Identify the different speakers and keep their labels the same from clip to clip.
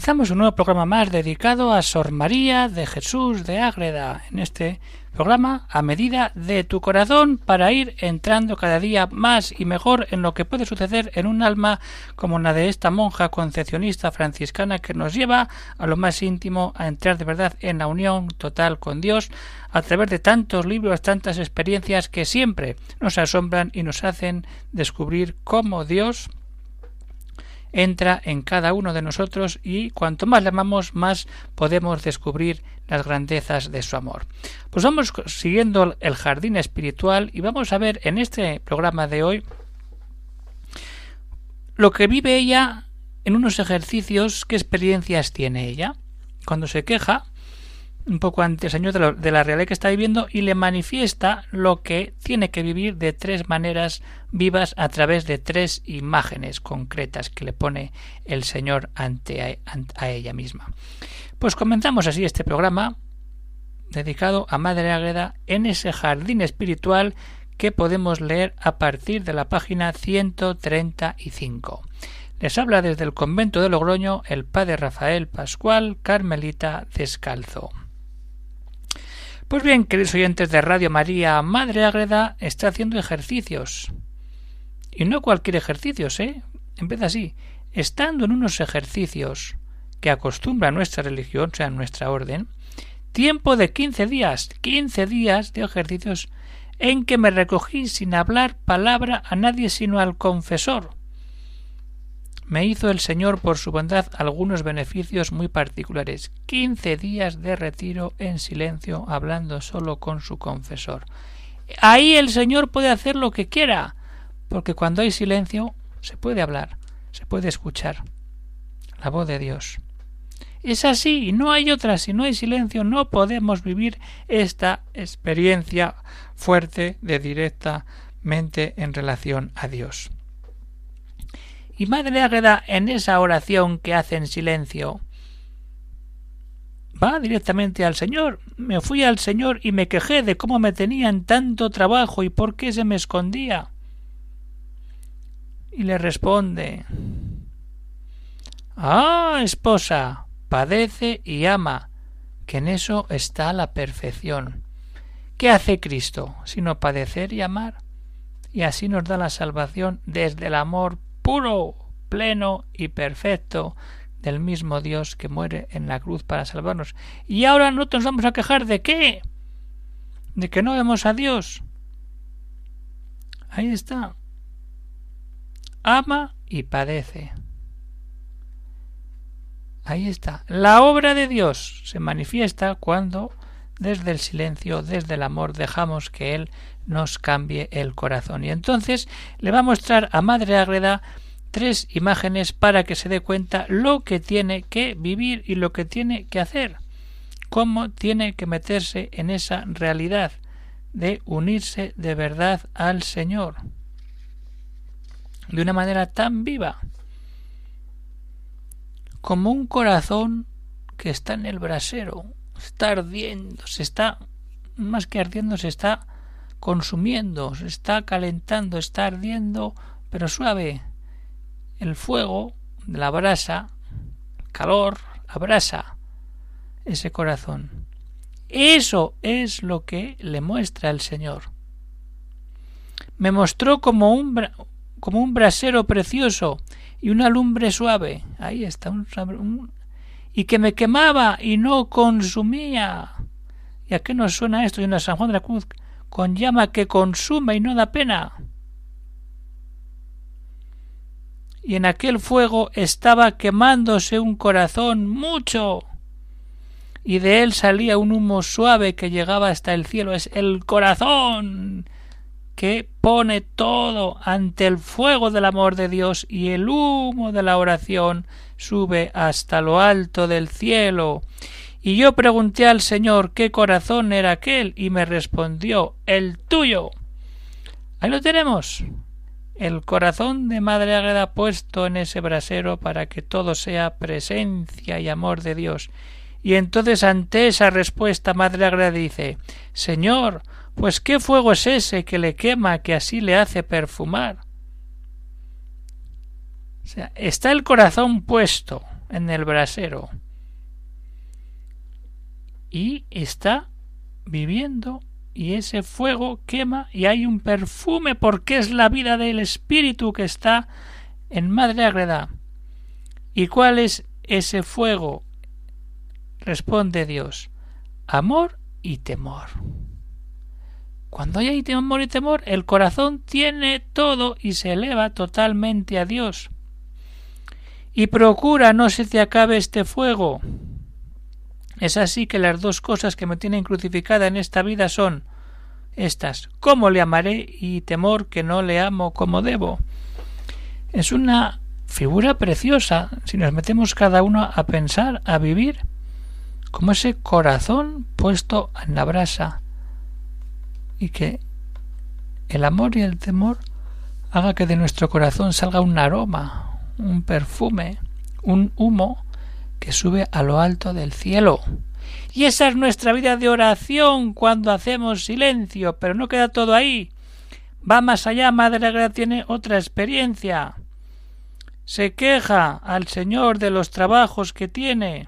Speaker 1: Comenzamos un nuevo programa más dedicado a Sor María de Jesús de Ágreda. En este programa, a medida de tu corazón, para ir entrando cada día más y mejor en lo que puede suceder en un alma como la de esta monja concepcionista franciscana que nos lleva a lo más íntimo, a entrar de verdad en la unión total con Dios, a través de tantos libros, tantas experiencias que siempre nos asombran y nos hacen descubrir cómo Dios entra en cada uno de nosotros y cuanto más le amamos, más podemos descubrir las grandezas de su amor. Pues vamos siguiendo el jardín espiritual y vamos a ver en este programa de hoy lo que vive ella en unos ejercicios, qué experiencias tiene ella. Cuando se queja, un poco ante el Señor de, la realidad que está viviendo y le manifiesta lo que tiene que vivir de tres maneras vivas a través de tres imágenes concretas que le pone el Señor ante a, ella misma. Pues comenzamos así este programa dedicado a Madre Águeda en ese jardín espiritual que podemos leer a partir de la página 135. Les habla desde el convento de Logroño el padre Rafael Pascual Carmelita Descalzo. Pues bien, queridos oyentes de Radio María, Madre Ágreda está haciendo ejercicios. Y no cualquier ejercicio, ¿eh? Empieza así. Estando en unos ejercicios que acostumbra nuestra religión, o sea, nuestra orden, tiempo de quince días, quince días de ejercicios en que me recogí sin hablar palabra a nadie sino al confesor, me hizo el Señor por su bondad algunos beneficios muy particulares. Quince días de retiro en silencio, hablando solo con su confesor. Ahí el Señor puede hacer lo que quiera, porque cuando hay silencio se puede hablar, se puede escuchar la voz de Dios. Es así, no hay otra, si no hay silencio no podemos vivir esta experiencia fuerte de directamente en relación a Dios. Y Madre Águeda, en esa oración que hace en silencio, va directamente al Señor. Me fui al Señor y me quejé de cómo me tenían tanto trabajo y por qué se me escondía. Y le responde Ah, esposa, padece y ama, que en eso está la perfección. ¿Qué hace Cristo sino padecer y amar? Y así nos da la salvación desde el amor puro, pleno y perfecto del mismo Dios que muere en la cruz para salvarnos. Y ahora no nos vamos a quejar de qué? De que no vemos a Dios. Ahí está. Ama y padece. Ahí está. La obra de Dios se manifiesta cuando desde el silencio, desde el amor, dejamos que Él nos cambie el corazón. Y entonces le va a mostrar a Madre Ágreda tres imágenes para que se dé cuenta lo que tiene que vivir y lo que tiene que hacer, cómo tiene que meterse en esa realidad de unirse de verdad al Señor. De una manera tan viva. Como un corazón que está en el brasero, está ardiendo, se está más que ardiendo, se está consumiendo, se está calentando, está ardiendo, pero suave, el fuego de la brasa, calor, abrasa ese corazón. Eso es lo que le muestra el Señor. Me mostró como un, como un brasero precioso y una lumbre suave. Ahí está, un, y que me quemaba y no consumía. ¿Y a qué nos suena esto en la San Juan de la Cruz? Con llama que consume y no da pena. y en aquel fuego estaba quemándose un corazón mucho y de él salía un humo suave que llegaba hasta el cielo. Es el corazón que pone todo ante el fuego del amor de Dios y el humo de la oración sube hasta lo alto del cielo. Y yo pregunté al Señor qué corazón era aquel y me respondió el tuyo. Ahí lo tenemos. El corazón de Madre Agreda puesto en ese brasero para que todo sea presencia y amor de Dios. Y entonces ante esa respuesta Madre Agreda dice Señor, pues qué fuego es ese que le quema que así le hace perfumar. O sea, está el corazón puesto en el brasero y está viviendo y ese fuego quema y hay un perfume porque es la vida del espíritu que está en Madre Agreda. ¿Y cuál es ese fuego? Responde Dios, amor y temor. Cuando hay amor y temor, el corazón tiene todo y se eleva totalmente a Dios. Y procura no se te acabe este fuego. Es así que las dos cosas que me tienen crucificada en esta vida son estas cómo le amaré y temor que no le amo como debo. Es una figura preciosa si nos metemos cada uno a pensar, a vivir, como ese corazón puesto en la brasa, y que el amor y el temor haga que de nuestro corazón salga un aroma, un perfume, un humo que sube a lo alto del cielo. Y esa es nuestra vida de oración cuando hacemos silencio, pero no queda todo ahí. Va más allá, Madre Agra tiene otra experiencia. Se queja al Señor de los trabajos que tiene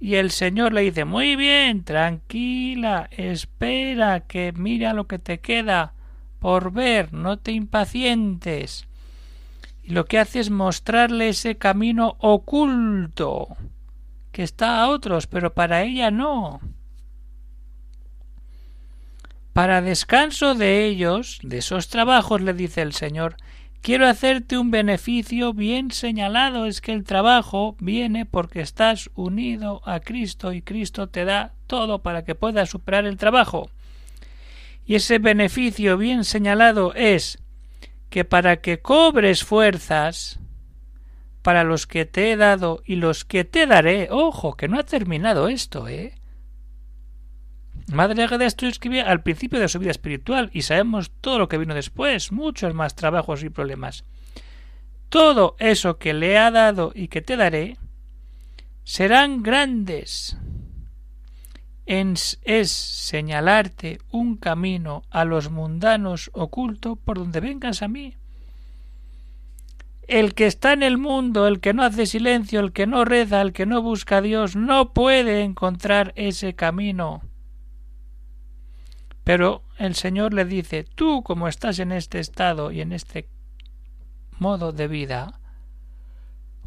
Speaker 1: y el Señor le dice Muy bien, tranquila, espera, que mira lo que te queda por ver, no te impacientes. Lo que hace es mostrarle ese camino oculto que está a otros, pero para ella no. Para descanso de ellos, de esos trabajos, le dice el Señor, Quiero hacerte un beneficio bien señalado, es que el trabajo viene porque estás unido a Cristo y Cristo te da todo para que puedas superar el trabajo. Y ese beneficio bien señalado es que para que cobres fuerzas para los que te he dado y los que te daré, ojo, que no ha terminado esto, ¿eh? Madre Agada esto escribía al principio de su vida espiritual y sabemos todo lo que vino después, muchos más trabajos y problemas. Todo eso que le ha dado y que te daré serán grandes. Es señalarte un camino a los mundanos oculto por donde vengas a mí. El que está en el mundo, el que no hace silencio, el que no reza, el que no busca a Dios, no puede encontrar ese camino pero el Señor le dice, tú como estás en este estado y en este modo de vida,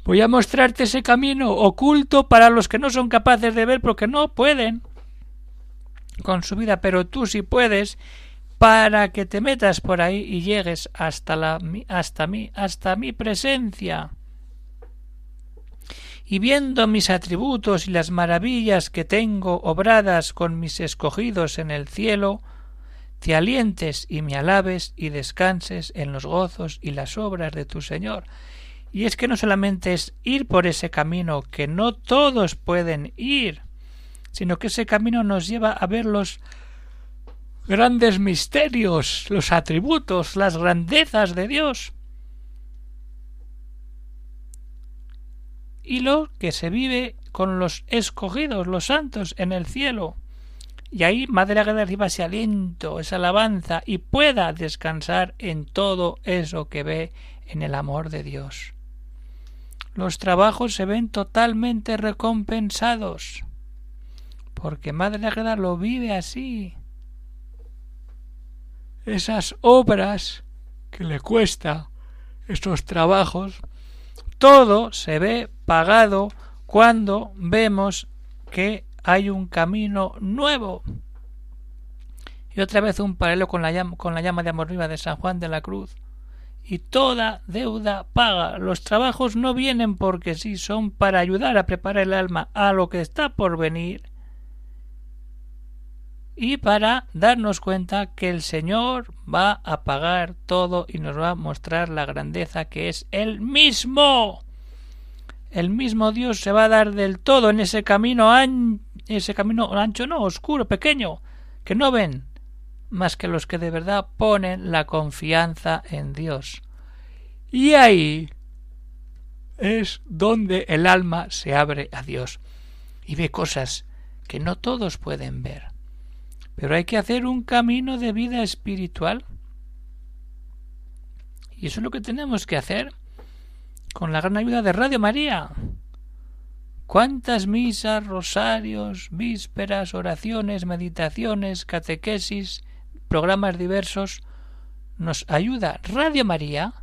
Speaker 1: voy a mostrarte ese camino oculto para los que no son capaces de ver porque no pueden con su vida, pero tú sí puedes para que te metas por ahí y llegues hasta la hasta mí, hasta mi presencia. Y viendo mis atributos y las maravillas que tengo obradas con mis escogidos en el cielo, te alientes y me alabes y descanses en los gozos y las obras de tu Señor. Y es que no solamente es ir por ese camino que no todos pueden ir, sino que ese camino nos lleva a ver los grandes misterios, los atributos, las grandezas de Dios. Y lo que se vive con los escogidos, los santos, en el cielo y ahí Madre Águeda reciba ese aliento, esa alabanza y pueda descansar en todo eso que ve en el amor de Dios. Los trabajos se ven totalmente recompensados, porque Madre Águeda lo vive así. Esas obras que le cuesta, esos trabajos, todo se ve pagado cuando vemos que hay un camino nuevo. Y otra vez un paralelo con la llama, con la llama de amor viva de San Juan de la Cruz. Y toda deuda paga. Los trabajos no vienen porque sí, son para ayudar a preparar el alma a lo que está por venir. Y para darnos cuenta que el Señor va a pagar todo y nos va a mostrar la grandeza que es Él mismo. El mismo Dios se va a dar del todo en ese camino, ese camino ancho, no, oscuro, pequeño, que no ven más que los que de verdad ponen la confianza en Dios. Y ahí es donde el alma se abre a Dios y ve cosas que no todos pueden ver. Pero hay que hacer un camino de vida espiritual. Y eso es lo que tenemos que hacer con la gran ayuda de Radio María. ¿Cuántas misas, rosarios, vísperas, oraciones, meditaciones, catequesis, programas diversos nos ayuda Radio María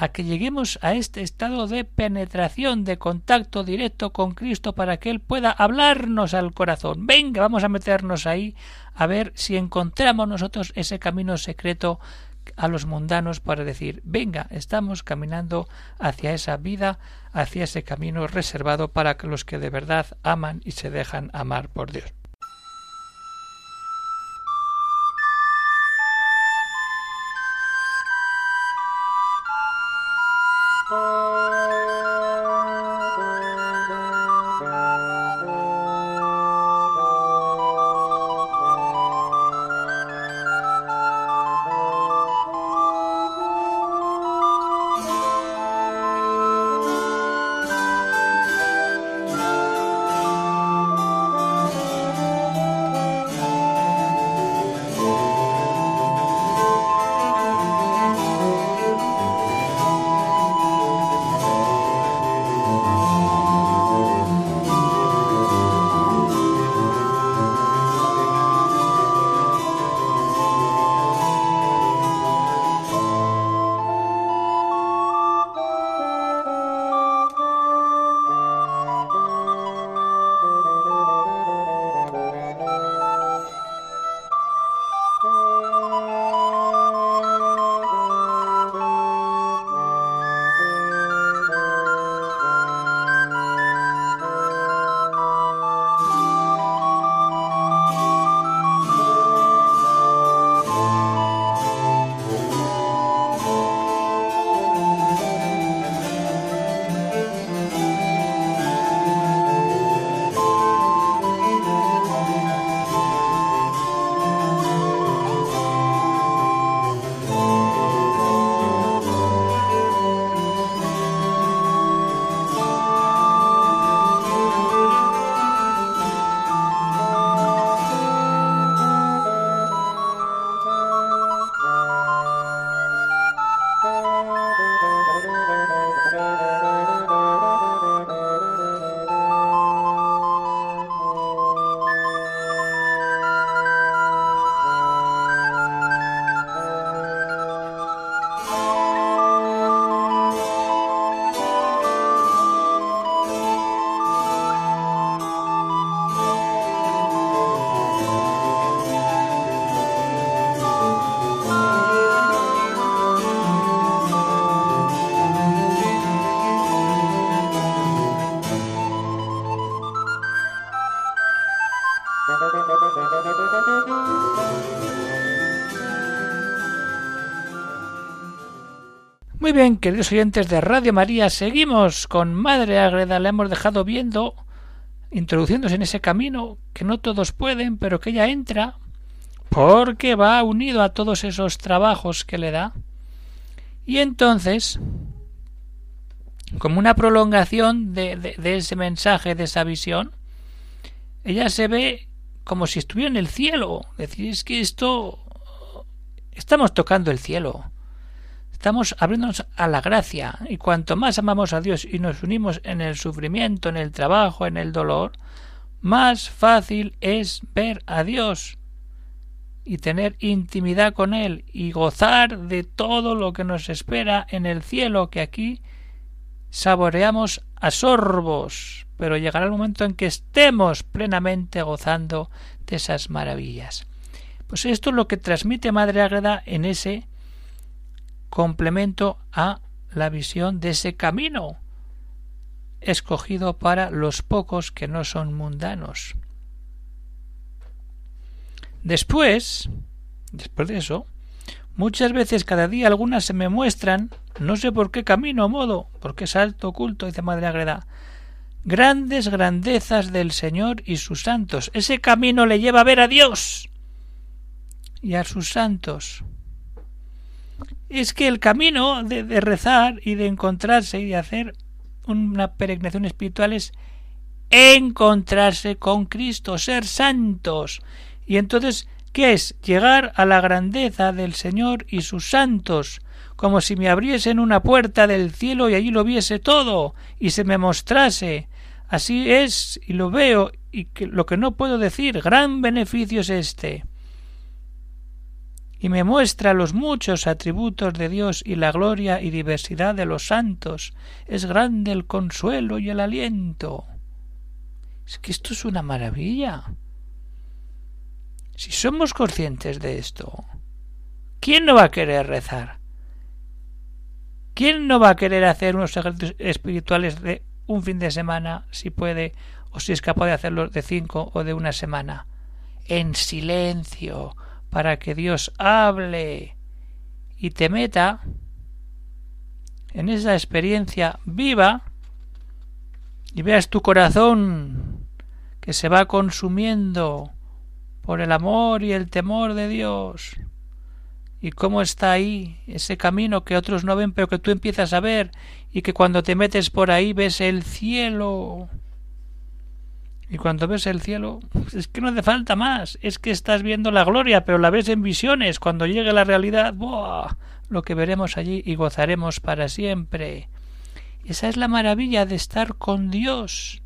Speaker 1: a que lleguemos a este estado de penetración, de contacto directo con Cristo para que Él pueda hablarnos al corazón. Venga, vamos a meternos ahí a ver si encontramos nosotros ese camino secreto a los mundanos para decir, venga, estamos caminando hacia esa vida, hacia ese camino reservado para los que de verdad aman y se dejan amar por Dios. Muy bien, queridos oyentes de Radio María, seguimos con Madre Agreda. Le hemos dejado viendo, introduciéndose en ese camino que no todos pueden, pero que ella entra porque va unido a todos esos trabajos que le da. Y entonces, como una prolongación de, de ese mensaje, de esa visión, ella se ve como si estuviera en el cielo. Decir, es que esto... Estamos tocando el cielo Estamos abriéndonos a la gracia y cuanto más amamos a Dios y nos unimos en el sufrimiento, en el trabajo, en el dolor, más fácil es ver a Dios y tener intimidad con Él y gozar de todo lo que nos espera en el cielo que aquí saboreamos a sorbos, pero llegará el momento en que estemos plenamente gozando de esas maravillas. Pues esto es lo que transmite Madre Ágreda en ese complemento a la visión de ese camino escogido para los pocos que no son mundanos. Después, después de eso, muchas veces cada día algunas se me muestran, no sé por qué camino o modo, porque es alto oculto, dice Madre Agreda, grandes grandezas del Señor y sus santos. Ese camino le lleva a ver a Dios y a sus santos. Es que el camino de, rezar y de encontrarse y de hacer una peregrinación espiritual es encontrarse con Cristo, ser santos. Y entonces, ¿qué es? Llegar a la grandeza del Señor y sus santos, como si me abriesen una puerta del cielo y allí lo viese todo, y se me mostrase. Así es, y lo veo, y que, lo que no puedo decir, gran beneficio es este. Y me muestra los muchos atributos de Dios y la gloria y diversidad de los santos. Es grande el consuelo y el aliento. Es que esto es una maravilla. Si somos conscientes de esto, ¿quién no va a querer rezar? ¿Quién no va a querer hacer unos ejercicios espirituales de un fin de semana, si puede, o si es capaz de hacerlo de cinco o de una semana? En silencio, para que Dios hable y te meta en esa experiencia viva y veas tu corazón que se va consumiendo por el amor y el temor de Dios. Y cómo está ahí ese camino que otros no ven, pero que tú empiezas a ver, y que cuando te metes por ahí ves el cielo. Y cuando ves el cielo, es que no hace falta más, es que estás viendo la gloria, pero la ves en visiones. Cuando llegue la realidad, ¡buah! lo que veremos allí y gozaremos para siempre. Esa es la maravilla de estar con Dios.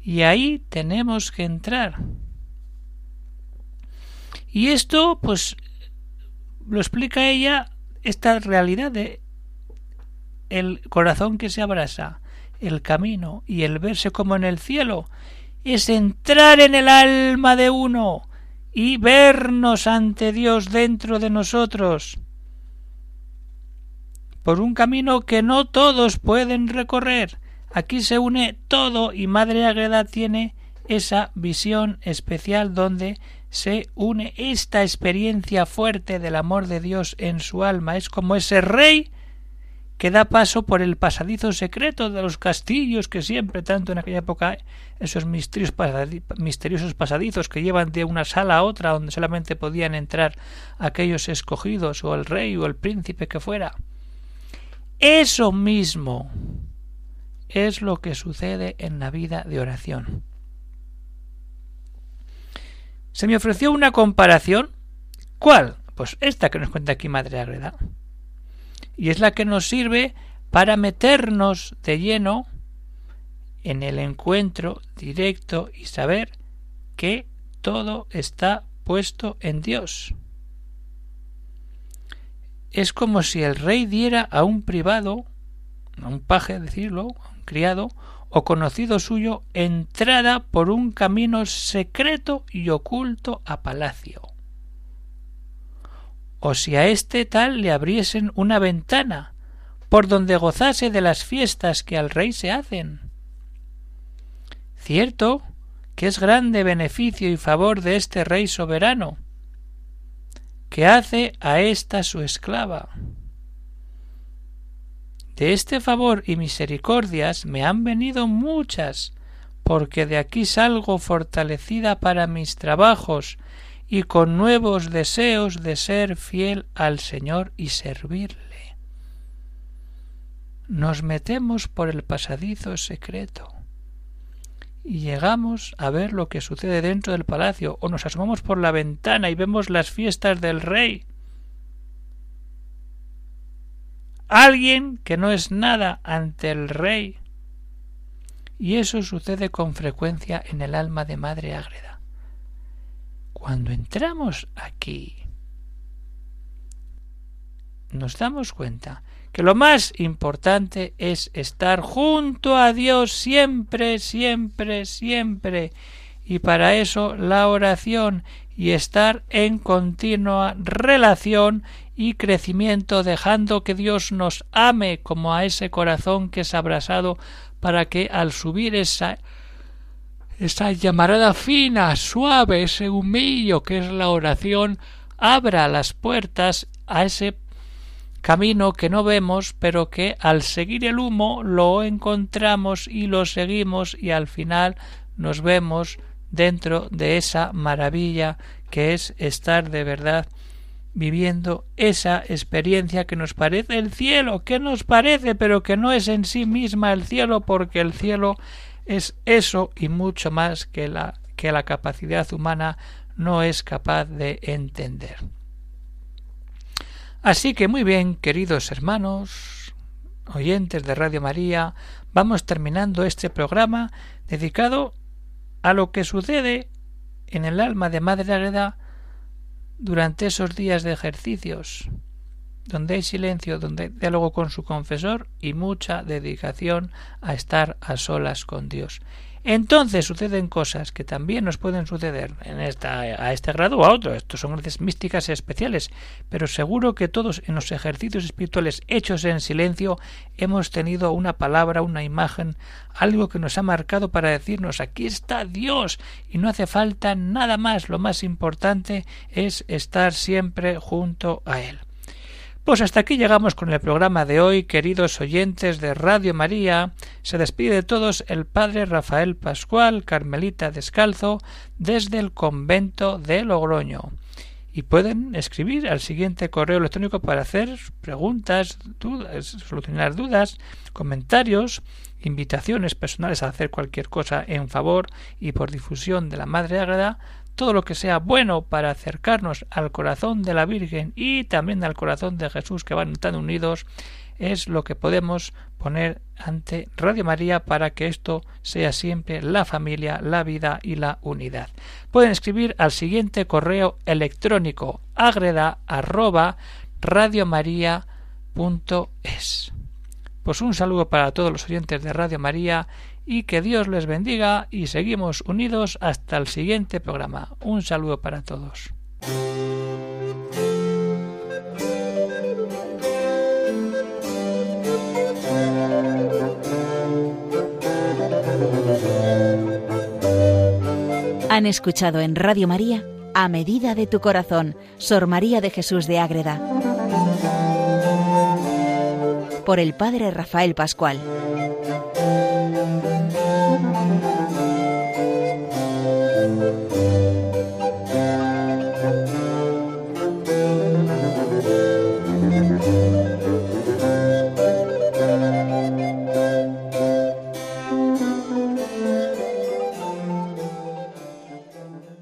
Speaker 1: Y ahí tenemos que entrar. Y esto, pues, lo explica ella, esta realidad de el corazón que se abrasa, el camino y el verse como en el cielo, es entrar en el alma de uno y vernos ante Dios dentro de nosotros por un camino que no todos pueden recorrer. Aquí se une todo y Madre Agreda tiene esa visión especial donde se une esta experiencia fuerte del amor de Dios en su alma. Es como ese rey que da paso por el pasadizo secreto de los castillos que siempre, tanto en aquella época, esos misteriosos pasadizos que llevan de una sala a otra donde solamente podían entrar aquellos escogidos o el rey o el príncipe que fuera. Eso mismo es lo que sucede en la vida de oración. Se me ofreció una comparación. ¿Cuál? Pues esta que nos cuenta aquí Madre Agreda. Y es la que nos sirve para meternos de lleno en el encuentro directo y saber que todo está puesto en Dios es como si el rey diera a un privado, a un paje, decirlo, a un criado, o conocido suyo, entrada por un camino secreto y oculto a palacio. O si a este tal le abriesen una ventana, por donde gozase de las fiestas que al rey se hacen. Cierto que es grande beneficio y favor de este rey soberano, que hace a ésta su esclava. De este favor y misericordias me han venido muchas, porque de aquí salgo fortalecida para mis trabajos y con nuevos deseos de ser fiel al Señor y servirle. Nos metemos por el pasadizo secreto y llegamos a ver lo que sucede dentro del palacio, o nos asomamos por la ventana y vemos las fiestas del rey. Alguien que no es nada ante el rey. Y eso sucede con frecuencia en el alma de Madre Ágreda. Cuando entramos aquí, nos damos cuenta que lo más importante es estar junto a Dios siempre, siempre, siempre. Y para eso la oración y estar en continua relación y crecimiento, dejando que Dios nos ame como a ese corazón que es abrasado, para que al subir esa, esa llamarada fina, suave, ese humillo que es la oración, abra las puertas a ese camino que no vemos, pero que al seguir el humo lo encontramos y lo seguimos y al final nos vemos dentro de esa maravilla que es estar de verdad viviendo esa experiencia que nos parece el cielo, que nos parece, pero que no es en sí misma el cielo, porque el cielo es eso y mucho más que la, que la capacidad humana no es capaz de entender. Así que muy bien, queridos hermanos, oyentes de Radio María, vamos terminando este programa dedicado a lo que sucede en el alma de Madre Agreda durante esos días de ejercicios, donde hay silencio, donde hay diálogo con su confesor y mucha dedicación a estar a solas con Dios. Entonces suceden cosas que también nos pueden suceder en esta, a este grado o a otro. Estos son gracias místicas especiales, pero seguro que todos en los ejercicios espirituales hechos en silencio hemos tenido una palabra, una imagen, algo que nos ha marcado para decirnos aquí está Dios y no hace falta nada más. Lo más importante es estar siempre junto a Él. Pues hasta aquí llegamos con el programa de hoy, queridos oyentes de Radio María. Se despide de todos el padre Rafael Pascual, Carmelita Descalzo, desde el convento de Logroño. Y pueden escribir al siguiente correo electrónico para hacer preguntas, dudas, solucionar dudas, comentarios, invitaciones personales a hacer cualquier cosa en favor y por difusión de la Madre Ágreda todo lo que sea bueno para acercarnos al corazón de la Virgen y también al corazón de Jesús que van tan unidos es lo que podemos poner ante Radio María para que esto sea siempre la familia, la vida y la unidad. Pueden escribir al siguiente correo electrónico agreda arroba Pues un saludo para todos los oyentes de Radio María y que Dios les bendiga y seguimos unidos hasta el siguiente programa. Un saludo para todos.
Speaker 2: Han escuchado en Radio María A Medida de tu Corazón, Sor María de Jesús de Ágreda, por el Padre Rafael Pascual.